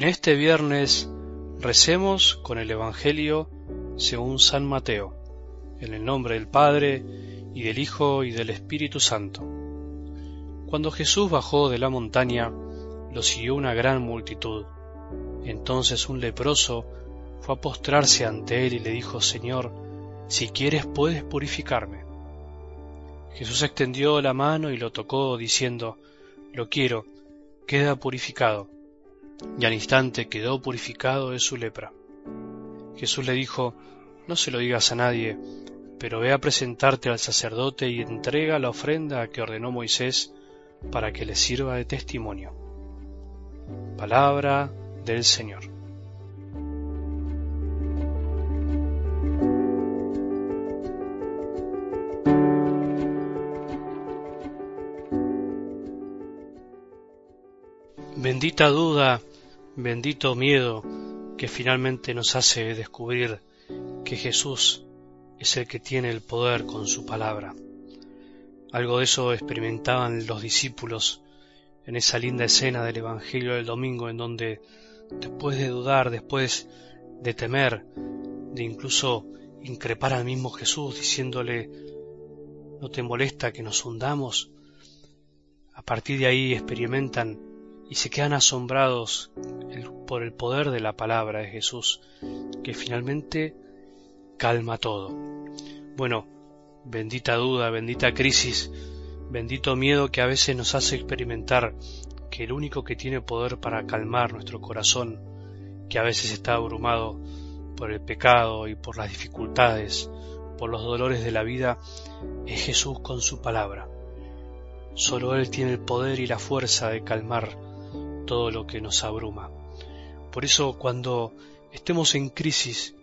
En este viernes recemos con el Evangelio según San Mateo, en el nombre del Padre, y del Hijo, y del Espíritu Santo. Cuando Jesús bajó de la montaña, lo siguió una gran multitud. Entonces un leproso fue a postrarse ante él y le dijo, Señor, si quieres puedes purificarme. Jesús extendió la mano y lo tocó, diciendo, Lo quiero, queda purificado y al instante quedó purificado de su lepra. Jesús le dijo, No se lo digas a nadie, pero ve a presentarte al sacerdote y entrega la ofrenda que ordenó Moisés para que le sirva de testimonio. Palabra del Señor. Bendita duda bendito miedo que finalmente nos hace descubrir que Jesús es el que tiene el poder con su palabra. Algo de eso experimentaban los discípulos en esa linda escena del Evangelio del domingo en donde después de dudar, después de temer, de incluso increpar al mismo Jesús diciéndole ¿no te molesta que nos hundamos? A partir de ahí experimentan y se quedan asombrados por el poder de la palabra de Jesús, que finalmente calma todo. Bueno, bendita duda, bendita crisis, bendito miedo que a veces nos hace experimentar que el único que tiene poder para calmar nuestro corazón, que a veces está abrumado por el pecado y por las dificultades, por los dolores de la vida, es Jesús con su palabra. Solo Él tiene el poder y la fuerza de calmar todo lo que nos abruma. Por eso cuando estemos en crisis,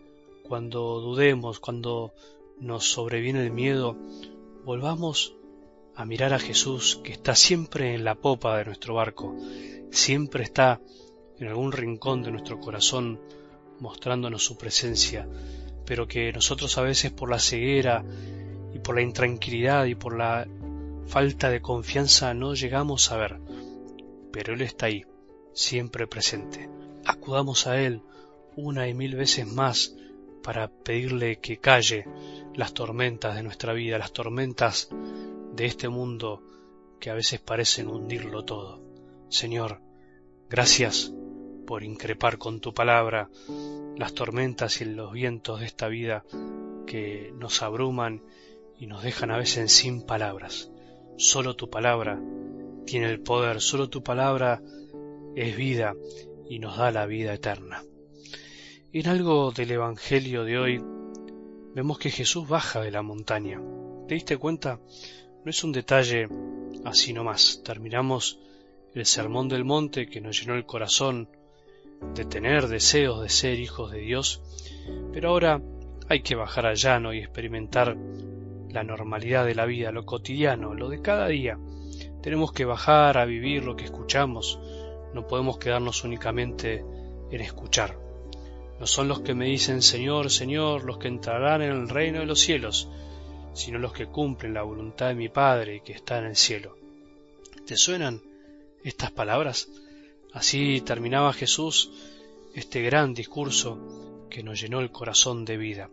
cuando dudemos, cuando nos sobreviene el miedo, volvamos a mirar a Jesús que está siempre en la popa de nuestro barco, siempre está en algún rincón de nuestro corazón mostrándonos su presencia, pero que nosotros a veces por la ceguera y por la intranquilidad y por la falta de confianza no llegamos a ver. Pero Él está ahí, siempre presente. Acudamos a Él una y mil veces más para pedirle que calle las tormentas de nuestra vida, las tormentas de este mundo que a veces parecen hundirlo todo. Señor, gracias por increpar con tu palabra las tormentas y los vientos de esta vida que nos abruman y nos dejan a veces sin palabras. Solo tu palabra tiene el poder, solo tu palabra es vida y nos da la vida eterna. En algo del Evangelio de hoy vemos que Jesús baja de la montaña. ¿Te diste cuenta? No es un detalle así nomás. Terminamos el sermón del monte que nos llenó el corazón de tener deseos de ser hijos de Dios, pero ahora hay que bajar al llano y experimentar la normalidad de la vida, lo cotidiano, lo de cada día. Tenemos que bajar a vivir lo que escuchamos, no podemos quedarnos únicamente en escuchar. No son los que me dicen Señor, Señor los que entrarán en el reino de los cielos, sino los que cumplen la voluntad de mi Padre que está en el cielo. ¿Te suenan estas palabras? Así terminaba Jesús este gran discurso que nos llenó el corazón de vida.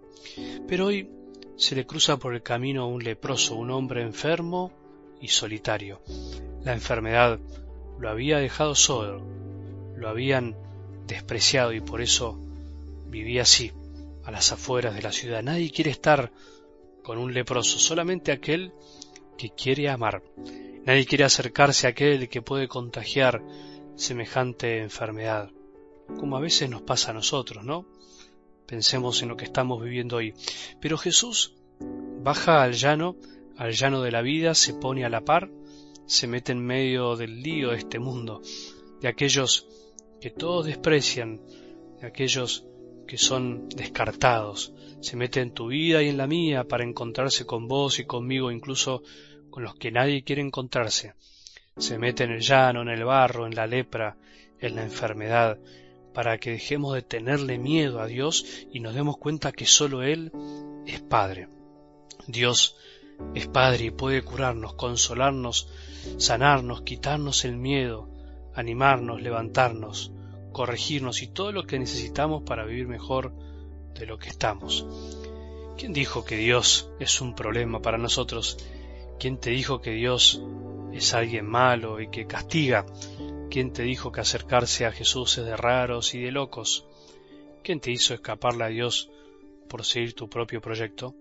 Pero hoy se le cruza por el camino un leproso, un hombre enfermo y solitario. La enfermedad lo había dejado solo, lo habían despreciado y por eso vivía así, a las afueras de la ciudad. Nadie quiere estar con un leproso, solamente aquel que quiere amar. Nadie quiere acercarse a aquel que puede contagiar semejante enfermedad, como a veces nos pasa a nosotros, ¿no? Pensemos en lo que estamos viviendo hoy. Pero Jesús baja al llano, al llano de la vida, se pone a la par se mete en medio del lío de este mundo, de aquellos que todos desprecian, de aquellos que son descartados, se mete en tu vida y en la mía para encontrarse con vos y conmigo, incluso con los que nadie quiere encontrarse. Se mete en el llano, en el barro, en la lepra, en la enfermedad, para que dejemos de tenerle miedo a Dios y nos demos cuenta que sólo Él es Padre. Dios es Padre y puede curarnos, consolarnos, sanarnos, quitarnos el miedo, animarnos, levantarnos, corregirnos y todo lo que necesitamos para vivir mejor de lo que estamos. ¿Quién dijo que Dios es un problema para nosotros? ¿Quién te dijo que Dios es alguien malo y que castiga? ¿Quién te dijo que acercarse a Jesús es de raros y de locos? ¿Quién te hizo escaparle a Dios por seguir tu propio proyecto?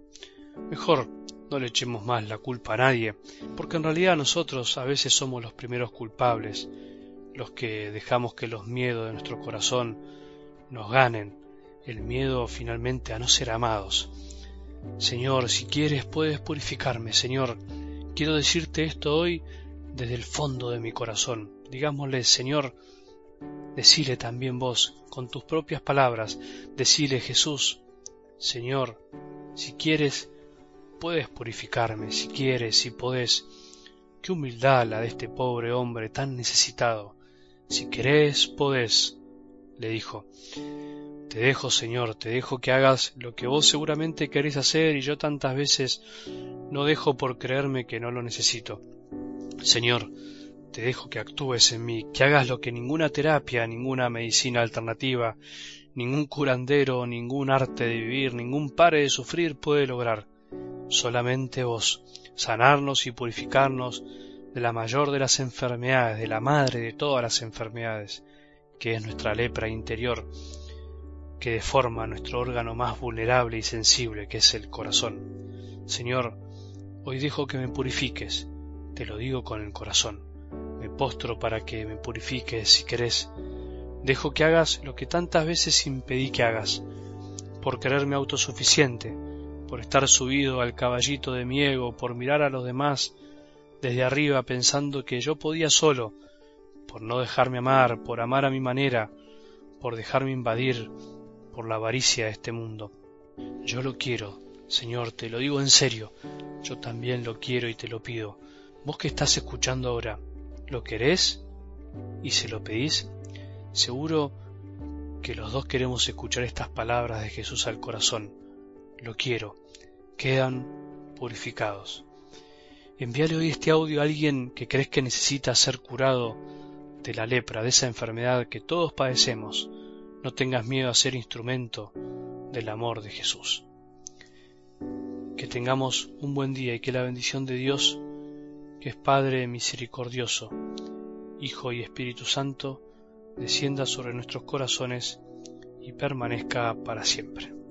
Mejor no le echemos más la culpa a nadie, porque en realidad nosotros a veces somos los primeros culpables, los que dejamos que los miedos de nuestro corazón nos ganen, el miedo finalmente a no ser amados. Señor, si quieres puedes purificarme, Señor. Quiero decirte esto hoy desde el fondo de mi corazón. Digámosle, Señor, decile también vos, con tus propias palabras, decile Jesús, Señor, si quieres, puedes purificarme, si quieres, si podés. Qué humildad la de este pobre hombre tan necesitado. Si querés, podés, le dijo. Te dejo, Señor, te dejo que hagas lo que vos seguramente querés hacer y yo tantas veces no dejo por creerme que no lo necesito. Señor, te dejo que actúes en mí, que hagas lo que ninguna terapia, ninguna medicina alternativa, ningún curandero, ningún arte de vivir, ningún pare de sufrir puede lograr. Solamente vos, sanarnos y purificarnos de la mayor de las enfermedades, de la madre de todas las enfermedades, que es nuestra lepra interior, que deforma nuestro órgano más vulnerable y sensible, que es el corazón. Señor, hoy dejo que me purifiques, te lo digo con el corazón. Me postro para que me purifiques si querés. Dejo que hagas lo que tantas veces impedí que hagas, por quererme autosuficiente, por estar subido al caballito de mi ego, por mirar a los demás desde arriba pensando que yo podía solo, por no dejarme amar, por amar a mi manera, por dejarme invadir, por la avaricia de este mundo. Yo lo quiero, Señor, te lo digo en serio, yo también lo quiero y te lo pido. Vos que estás escuchando ahora, ¿lo querés? ¿Y se lo pedís? Seguro que los dos queremos escuchar estas palabras de Jesús al corazón. Lo quiero. Quedan purificados. Envíale hoy este audio a alguien que crees que necesita ser curado de la lepra, de esa enfermedad que todos padecemos no tengas miedo a ser instrumento del amor de Jesús. Que tengamos un buen día y que la bendición de Dios, que es Padre misericordioso, Hijo y Espíritu Santo, descienda sobre nuestros corazones y permanezca para siempre.